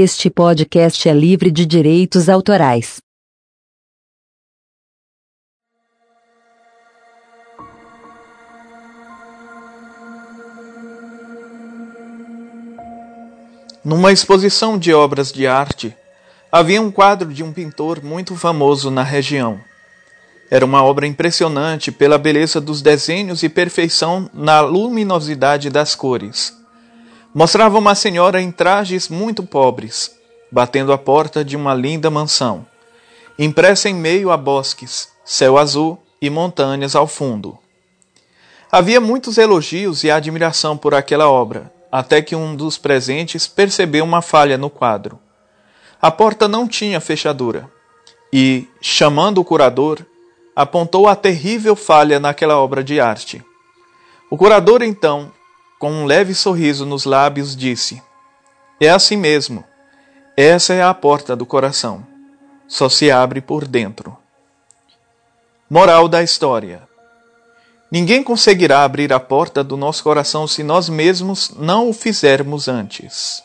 Este podcast é livre de direitos autorais. Numa exposição de obras de arte, havia um quadro de um pintor muito famoso na região. Era uma obra impressionante pela beleza dos desenhos e perfeição na luminosidade das cores mostrava uma senhora em trajes muito pobres, batendo a porta de uma linda mansão, impressa em meio a bosques, céu azul e montanhas ao fundo. Havia muitos elogios e admiração por aquela obra, até que um dos presentes percebeu uma falha no quadro. A porta não tinha fechadura e, chamando o curador, apontou a terrível falha naquela obra de arte. O curador então com um leve sorriso nos lábios, disse: É assim mesmo. Essa é a porta do coração. Só se abre por dentro. Moral da história: Ninguém conseguirá abrir a porta do nosso coração se nós mesmos não o fizermos antes.